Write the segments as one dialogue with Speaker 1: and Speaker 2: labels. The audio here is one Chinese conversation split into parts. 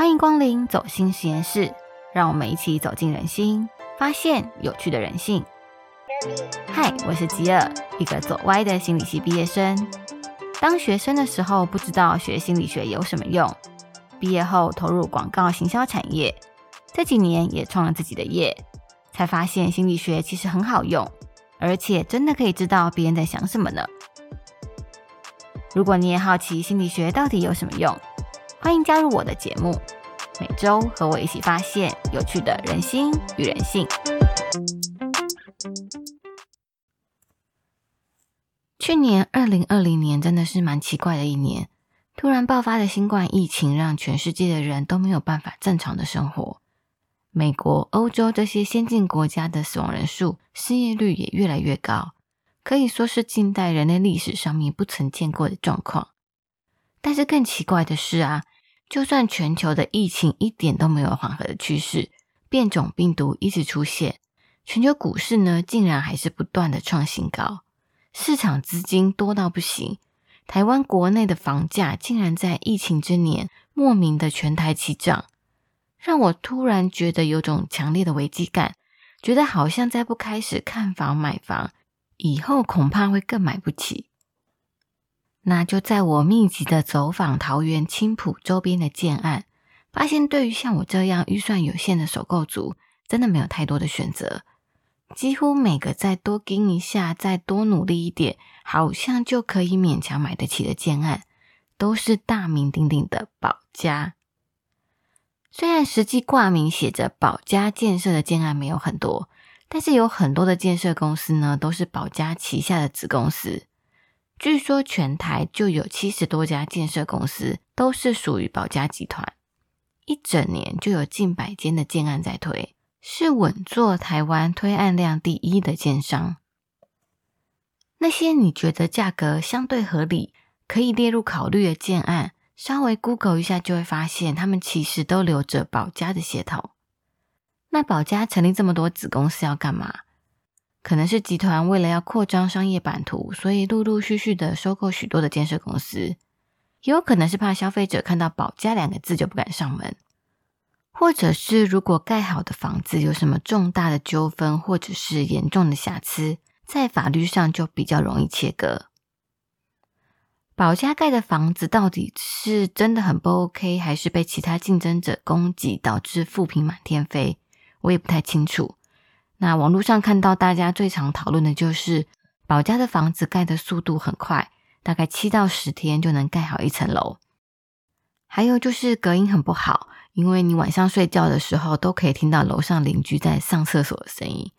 Speaker 1: 欢迎光临走心实验室，让我们一起走进人心，发现有趣的人性。嗨，我是吉尔，一个走歪的心理系毕业生。当学生的时候，不知道学心理学有什么用；毕业后投入广告行销产业，这几年也创了自己的业，才发现心理学其实很好用，而且真的可以知道别人在想什么呢。如果你也好奇心理学到底有什么用，欢迎加入我的节目，每周和我一起发现有趣的人心与人性。去年二零二零年真的是蛮奇怪的一年，突然爆发的新冠疫情让全世界的人都没有办法正常的生活。美国、欧洲这些先进国家的死亡人数、失业率也越来越高。可以说是近代人类历史上面不曾见过的状况。但是更奇怪的是啊，就算全球的疫情一点都没有缓和的趋势，变种病毒一直出现，全球股市呢竟然还是不断的创新高，市场资金多到不行。台湾国内的房价竟然在疫情之年莫名的全台齐涨，让我突然觉得有种强烈的危机感，觉得好像再不开始看房买房。以后恐怕会更买不起。那就在我密集的走访桃园青浦周边的建案，发现对于像我这样预算有限的首购族，真的没有太多的选择。几乎每个再多盯一下、再多努力一点，好像就可以勉强买得起的建案，都是大名鼎鼎的保家。虽然实际挂名写着保家建设的建案没有很多。但是有很多的建设公司呢，都是保家旗下的子公司。据说全台就有七十多家建设公司都是属于保家集团，一整年就有近百间的建案在推，是稳坐台湾推案量第一的建商。那些你觉得价格相对合理、可以列入考虑的建案，稍微 Google 一下就会发现，他们其实都留着保家的血统。那保家成立这么多子公司要干嘛？可能是集团为了要扩张商业版图，所以陆陆续续的收购许多的建设公司，也有可能是怕消费者看到“保家”两个字就不敢上门，或者是如果盖好的房子有什么重大的纠纷或者是严重的瑕疵，在法律上就比较容易切割。保家盖的房子到底是真的很不 OK，还是被其他竞争者攻击导致负评满天飞？我也不太清楚。那网络上看到大家最常讨论的就是保家的房子盖的速度很快，大概七到十天就能盖好一层楼。还有就是隔音很不好，因为你晚上睡觉的时候都可以听到楼上邻居在上厕所的声音。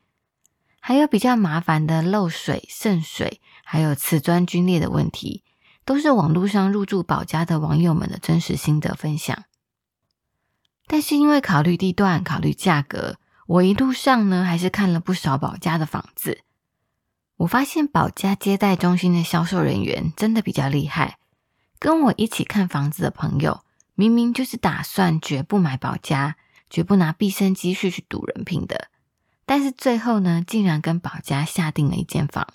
Speaker 1: 还有比较麻烦的漏水、渗水，还有瓷砖龟裂的问题，都是网络上入住保家的网友们的真实心得分享。但是因为考虑地段、考虑价格，我一路上呢还是看了不少保家的房子。我发现保家接待中心的销售人员真的比较厉害。跟我一起看房子的朋友，明明就是打算绝不买保家，绝不拿毕生积蓄去赌人品的，但是最后呢，竟然跟保家下定了一间房。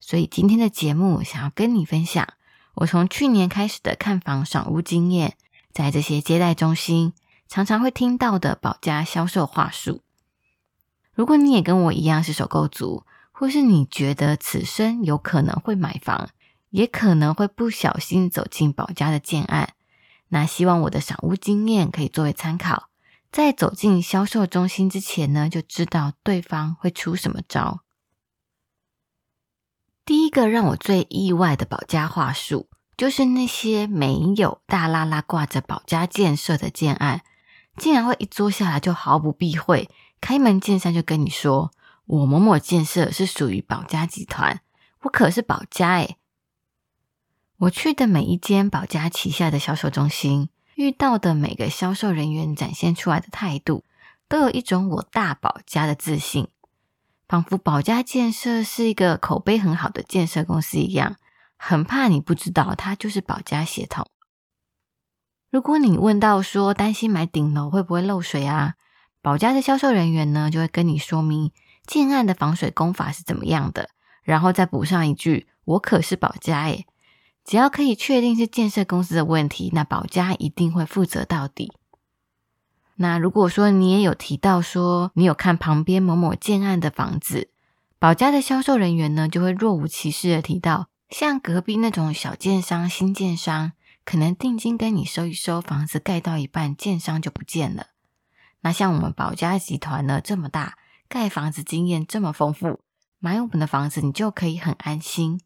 Speaker 1: 所以今天的节目想要跟你分享，我从去年开始的看房赏屋经验。在这些接待中心，常常会听到的保家销售话术。如果你也跟我一样是首购族，或是你觉得此生有可能会买房，也可能会不小心走进保家的建案，那希望我的赏屋经验可以作为参考，在走进销售中心之前呢，就知道对方会出什么招。第一个让我最意外的保家话术。就是那些没有大拉拉挂着保家建设的建案，竟然会一坐下来就毫不避讳，开门见山就跟你说：“我某某建设是属于保家集团，我可是保家诶。我去的每一间保家旗下的销售中心，遇到的每个销售人员展现出来的态度，都有一种我大保家的自信，仿佛保家建设是一个口碑很好的建设公司一样。很怕你不知道，它就是保家协同。如果你问到说担心买顶楼会不会漏水啊，保家的销售人员呢就会跟你说明建案的防水工法是怎么样的，然后再补上一句：“我可是保家诶。只要可以确定是建设公司的问题，那保家一定会负责到底。那如果说你也有提到说你有看旁边某某建案的房子，保家的销售人员呢就会若无其事的提到，像隔壁那种小建商、新建商，可能定金跟你收一收，房子盖到一半，建商就不见了。那像我们保家集团呢这么大，盖房子经验这么丰富，买我们的房子你就可以很安心，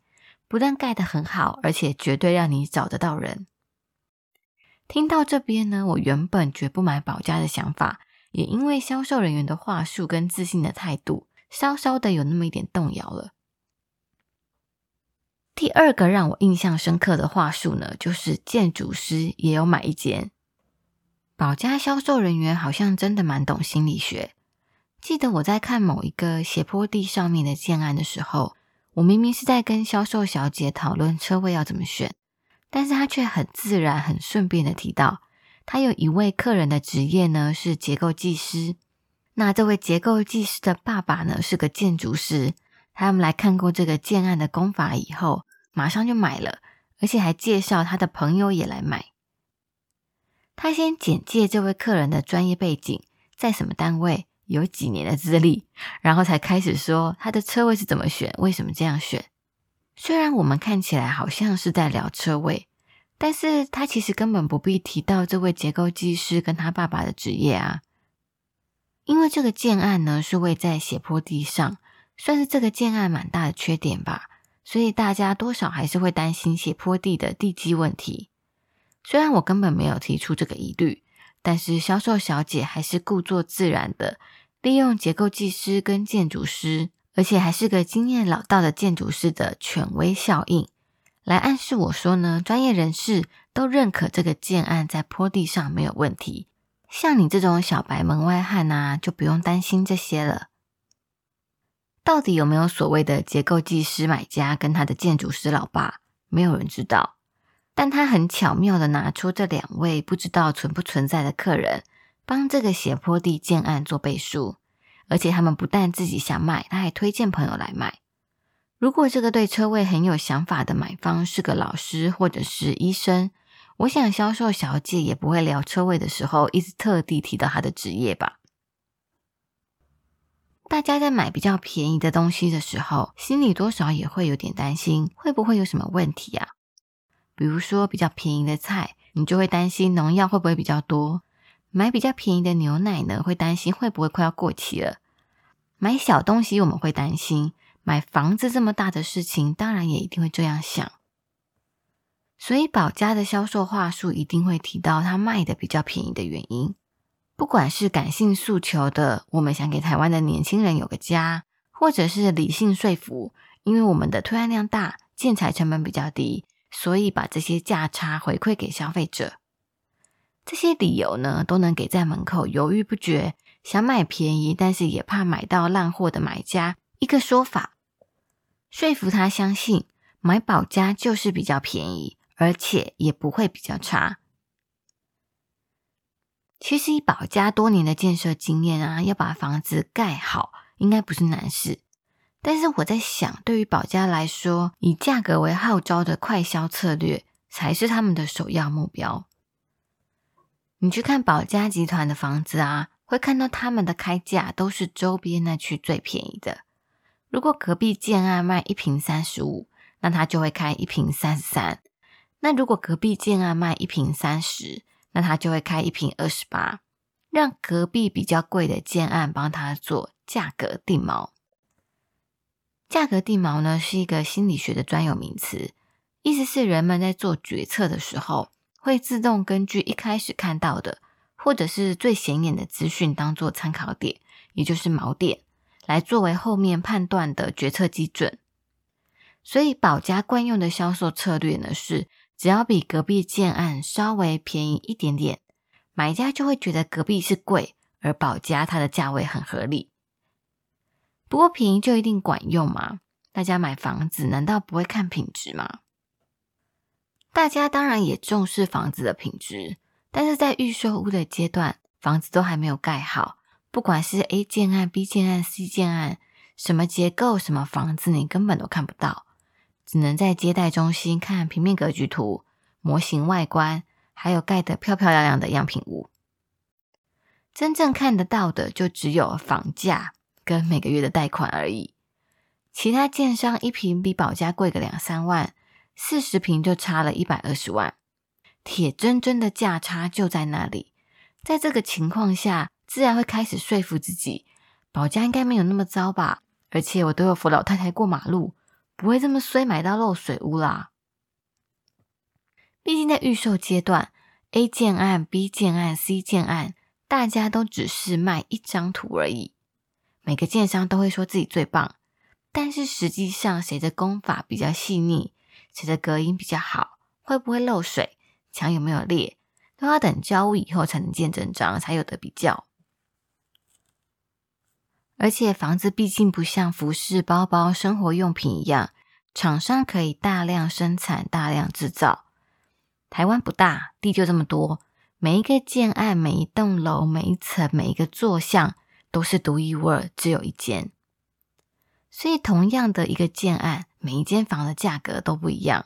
Speaker 1: 不但盖得很好，而且绝对让你找得到人。听到这边呢，我原本绝不买保家的想法，也因为销售人员的话术跟自信的态度，稍稍的有那么一点动摇了。第二个让我印象深刻的话术呢，就是建筑师也有买一间。保家销售人员好像真的蛮懂心理学。记得我在看某一个斜坡地上面的建案的时候，我明明是在跟销售小姐讨论车位要怎么选。但是他却很自然、很顺便的提到，他有一位客人的职业呢是结构技师。那这位结构技师的爸爸呢是个建筑师。他们来看过这个建案的工法以后，马上就买了，而且还介绍他的朋友也来买。他先简介这位客人的专业背景，在什么单位，有几年的资历，然后才开始说他的车位是怎么选，为什么这样选。虽然我们看起来好像是在聊车位，但是他其实根本不必提到这位结构技师跟他爸爸的职业啊。因为这个建案呢是位在斜坡地上，算是这个建案蛮大的缺点吧，所以大家多少还是会担心斜坡地的地基问题。虽然我根本没有提出这个疑虑，但是销售小姐还是故作自然的利用结构技师跟建筑师。而且还是个经验老道的建筑师的权威效应，来暗示我说呢，专业人士都认可这个建案在坡地上没有问题。像你这种小白门外汉啊，就不用担心这些了。到底有没有所谓的结构技师买家跟他的建筑师老爸，没有人知道。但他很巧妙的拿出这两位不知道存不存在的客人，帮这个斜坡地建案做背书。而且他们不但自己想买，他还推荐朋友来买。如果这个对车位很有想法的买方是个老师或者是医生，我想销售小姐也不会聊车位的时候一直特地提到他的职业吧。大家在买比较便宜的东西的时候，心里多少也会有点担心，会不会有什么问题啊？比如说比较便宜的菜，你就会担心农药会不会比较多。买比较便宜的牛奶呢，会担心会不会快要过期了。买小东西我们会担心，买房子这么大的事情，当然也一定会这样想。所以保家的销售话术一定会提到他卖的比较便宜的原因。不管是感性诉求的，我们想给台湾的年轻人有个家，或者是理性说服，因为我们的推案量大，建材成本比较低，所以把这些价差回馈给消费者。这些理由呢，都能给在门口犹豫不决、想买便宜但是也怕买到烂货的买家一个说法，说服他相信买保家就是比较便宜，而且也不会比较差。其实以保家多年的建设经验啊，要把房子盖好应该不是难事。但是我在想，对于保家来说，以价格为号召的快销策略才是他们的首要目标。你去看保家集团的房子啊，会看到他们的开价都是周边那区最便宜的。如果隔壁建案卖一平三十五，那他就会开一平三十三；那如果隔壁建案卖一平三十，那他就会开一瓶二十八，让隔壁比较贵的建案帮他做价格定锚。价格定锚呢，是一个心理学的专有名词，意思是人们在做决策的时候。会自动根据一开始看到的，或者是最显眼的资讯当做参考点，也就是锚点，来作为后面判断的决策基准。所以保家惯用的销售策略呢，是只要比隔壁建案稍微便宜一点点，买家就会觉得隔壁是贵，而保家它的价位很合理。不过便宜就一定管用吗？大家买房子难道不会看品质吗？大家当然也重视房子的品质，但是在预售屋的阶段，房子都还没有盖好，不管是 A 建案、B 建案、C 建案，什么结构、什么房子，你根本都看不到。只能在接待中心看平面格局图、模型外观，还有盖得漂漂亮亮的样品屋。真正看得到的，就只有房价跟每个月的贷款而已。其他建商一平比保家贵个两三万，四十平就差了一百二十万，铁铮铮的价差就在那里。在这个情况下，自然会开始说服自己，保家应该没有那么糟吧？而且我都有扶老太太过马路，不会这么衰买到漏水屋啦。毕竟在预售阶段，A 建案、B 建案、C 建案，大家都只是卖一张图而已。每个建商都会说自己最棒，但是实际上谁的工法比较细腻，谁的隔音比较好，会不会漏水，墙有没有裂？都要等交屋以后才能见真章，才有的比较。而且房子毕竟不像服饰、包包、生活用品一样，厂商可以大量生产、大量制造。台湾不大，地就这么多，每一个建案、每一栋楼、每一层、每一个座向都是独一无二，只有一间。所以，同样的一个建案，每一间房的价格都不一样。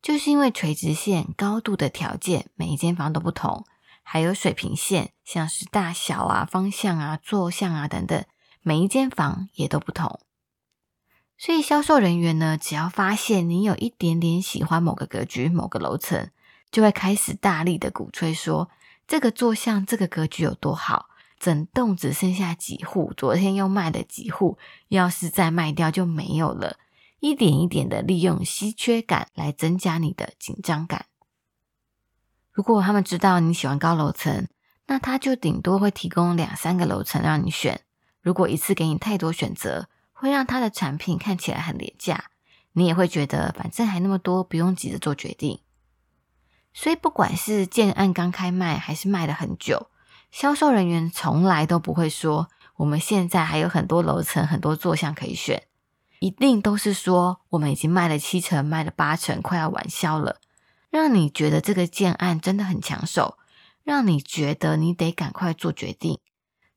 Speaker 1: 就是因为垂直线高度的条件，每一间房都不同，还有水平线，像是大小啊、方向啊、坐向啊等等，每一间房也都不同。所以销售人员呢，只要发现你有一点点喜欢某个格局、某个楼层，就会开始大力的鼓吹说这个坐向、这个格局有多好，整栋只剩下几户，昨天又卖了几户，要是再卖掉就没有了。一点一点的利用稀缺感来增加你的紧张感。如果他们知道你喜欢高楼层，那他就顶多会提供两三个楼层让你选。如果一次给你太多选择，会让他的产品看起来很廉价，你也会觉得反正还那么多，不用急着做决定。所以，不管是建案刚开卖还是卖了很久，销售人员从来都不会说我们现在还有很多楼层、很多座向可以选。一定都是说我们已经卖了七成，卖了八成，快要完销了，让你觉得这个建案真的很抢手，让你觉得你得赶快做决定，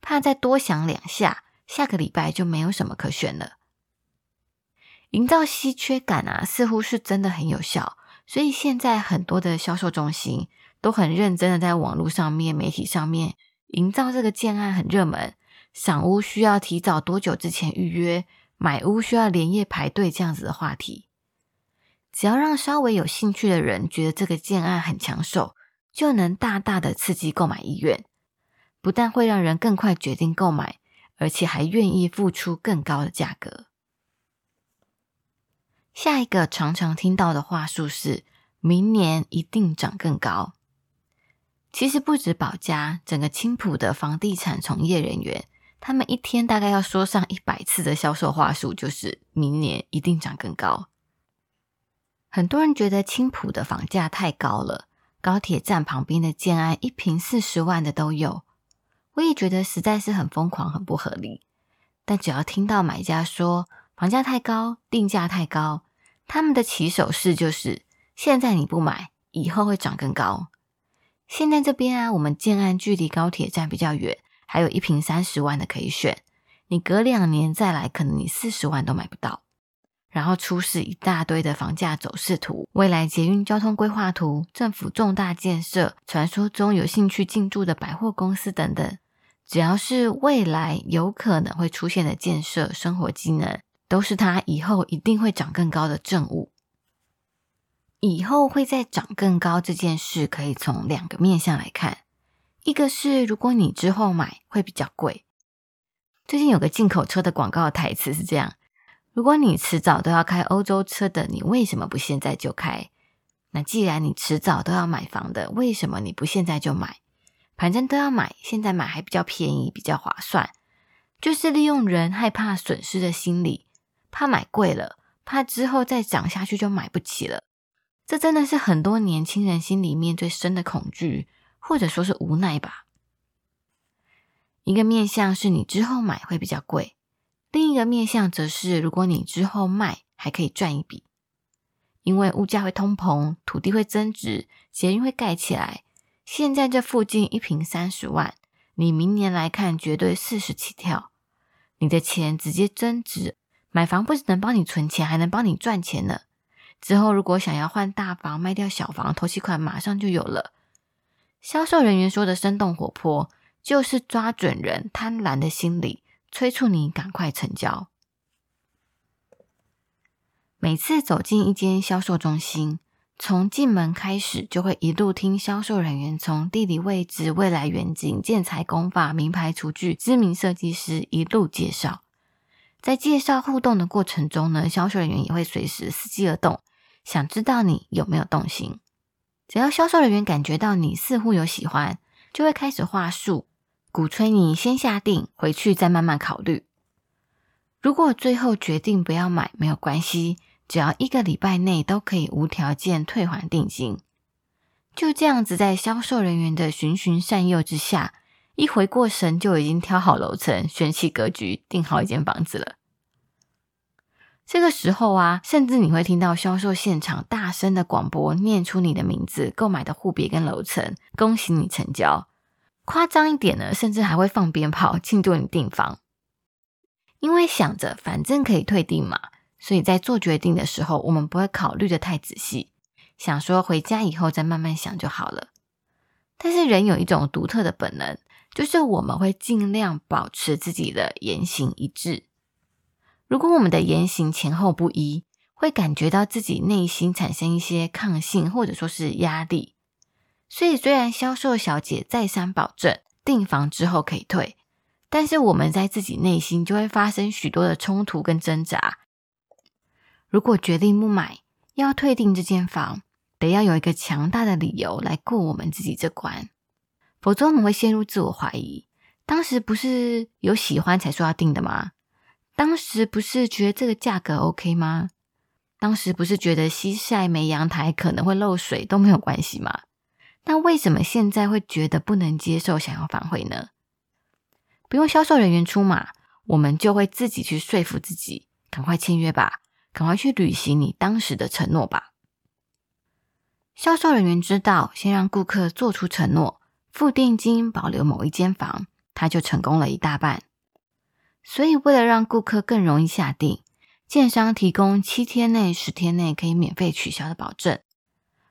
Speaker 1: 怕再多想两下，下个礼拜就没有什么可选了。营造稀缺感啊，似乎是真的很有效，所以现在很多的销售中心都很认真的在网络上面、媒体上面营造这个建案很热门，赏屋需要提早多久之前预约。买屋需要连夜排队这样子的话题，只要让稍微有兴趣的人觉得这个建案很抢手，就能大大的刺激购买意愿。不但会让人更快决定购买，而且还愿意付出更高的价格。下一个常常听到的话术是：明年一定涨更高。其实不止保家，整个青浦的房地产从业人员。他们一天大概要说上一百次的销售话术，就是明年一定涨更高。很多人觉得青浦的房价太高了，高铁站旁边的建安一平四十万的都有，我也觉得实在是很疯狂、很不合理。但只要听到买家说房价太高、定价太高，他们的起手式就是现在你不买，以后会涨更高。现在这边啊，我们建安距离高铁站比较远。还有一瓶三十万的可以选，你隔两年再来，可能你四十万都买不到。然后出示一大堆的房价走势图、未来捷运交通规划图、政府重大建设、传说中有兴趣进驻的百货公司等等，只要是未来有可能会出现的建设、生活机能，都是它以后一定会涨更高的正物。以后会再涨更高这件事，可以从两个面向来看。一个是，如果你之后买会比较贵。最近有个进口车的广告台词是这样：如果你迟早都要开欧洲车的，你为什么不现在就开？那既然你迟早都要买房的，为什么你不现在就买？反正都要买，现在买还比较便宜，比较划算。就是利用人害怕损失的心理，怕买贵了，怕之后再涨下去就买不起了。这真的是很多年轻人心里面最深的恐惧。或者说是无奈吧。一个面向是你之后买会比较贵，另一个面向则是如果你之后卖还可以赚一笔，因为物价会通膨，土地会增值，捷运会盖起来。现在这附近一平三十万，你明年来看绝对四十起跳，你的钱直接增值。买房不只能帮你存钱，还能帮你赚钱呢。之后如果想要换大房卖掉小房，头期款马上就有了。销售人员说的生动活泼，就是抓准人贪婪的心理，催促你赶快成交。每次走进一间销售中心，从进门开始就会一路听销售人员从地理位置、未来远景、建材工法、名牌厨具、知名设计师一路介绍。在介绍互动的过程中呢，销售人员也会随时伺机而动，想知道你有没有动心。只要销售人员感觉到你似乎有喜欢，就会开始话术，鼓吹你先下定，回去再慢慢考虑。如果最后决定不要买，没有关系。只要一个礼拜内都可以无条件退还定金，就这样子，在销售人员的循循善诱之下，一回过神就已经挑好楼层、选起格局、订好一间房子了。这个时候啊，甚至你会听到销售现场大声的广播，念出你的名字、购买的户别跟楼层，恭喜你成交。夸张一点呢，甚至还会放鞭炮庆祝你订房，因为想着反正可以退订嘛。所以在做决定的时候，我们不会考虑的太仔细，想说回家以后再慢慢想就好了。但是人有一种独特的本能，就是我们会尽量保持自己的言行一致。如果我们的言行前后不一，会感觉到自己内心产生一些抗性，或者说是压力。所以虽然销售小姐再三保证订房之后可以退，但是我们在自己内心就会发生许多的冲突跟挣扎。如果决定不买，要退订这间房，得要有一个强大的理由来过我们自己这关，否则我们会陷入自我怀疑。当时不是有喜欢才说要订的吗？当时不是觉得这个价格 OK 吗？当时不是觉得西晒没阳台可能会漏水都没有关系吗？那为什么现在会觉得不能接受，想要反悔呢？不用销售人员出马，我们就会自己去说服自己，赶快签约吧。赶快去履行你当时的承诺吧。销售人员知道，先让顾客做出承诺，付定金，保留某一间房，他就成功了一大半。所以，为了让顾客更容易下定，建商提供七天内、十天内可以免费取消的保证。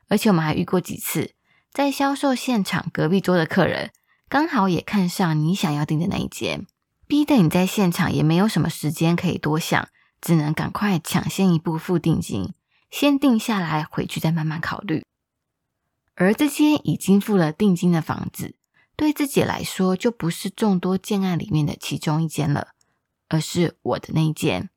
Speaker 1: 而且，我们还遇过几次，在销售现场隔壁桌的客人刚好也看上你想要订的那一间，逼得你在现场也没有什么时间可以多想。只能赶快抢先一步付定金，先定下来，回去再慢慢考虑。而这些已经付了定金的房子，对自己来说就不是众多建案里面的其中一间了，而是我的那一间。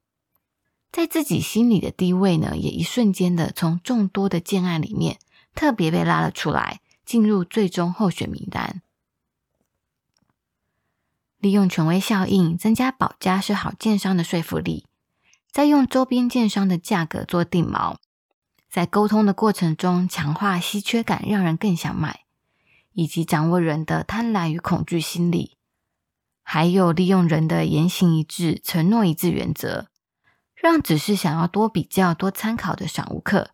Speaker 1: 在自己心里的地位呢，也一瞬间的从众多的建案里面特别被拉了出来，进入最终候选名单。利用权威效应，增加保家是好建商的说服力。再用周边建商的价格做定锚，在沟通的过程中强化稀缺感，让人更想买，以及掌握人的贪婪与恐惧心理，还有利用人的言行一致、承诺一致原则，让只是想要多比较、多参考的赏屋客，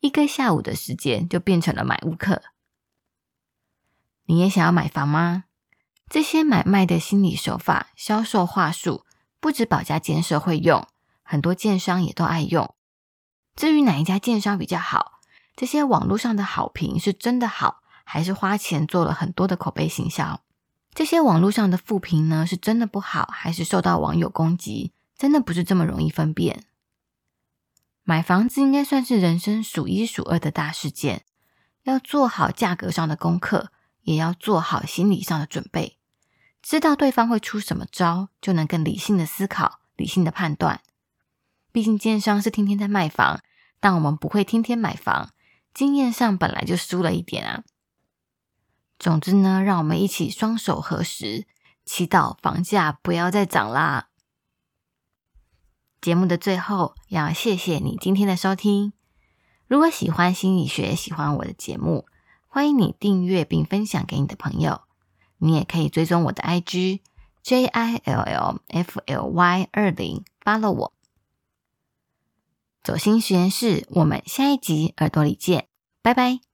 Speaker 1: 一个下午的时间就变成了买屋客。你也想要买房吗？这些买卖的心理手法、销售话术，不止保家建设会用。很多建商也都爱用。至于哪一家建商比较好，这些网络上的好评是真的好，还是花钱做了很多的口碑行销？这些网络上的负评呢，是真的不好，还是受到网友攻击？真的不是这么容易分辨。买房子应该算是人生数一数二的大事件，要做好价格上的功课，也要做好心理上的准备，知道对方会出什么招，就能更理性的思考，理性的判断。毕竟，建商是天天在卖房，但我们不会天天买房，经验上本来就输了一点啊。总之呢，让我们一起双手合十，祈祷房价不要再涨啦。节目的最后，要谢谢你今天的收听。如果喜欢心理学，喜欢我的节目，欢迎你订阅并分享给你的朋友。你也可以追踪我的 IG J I L L F L Y 二零，follow 我。走心实验室，我们下一集耳朵里见，拜拜。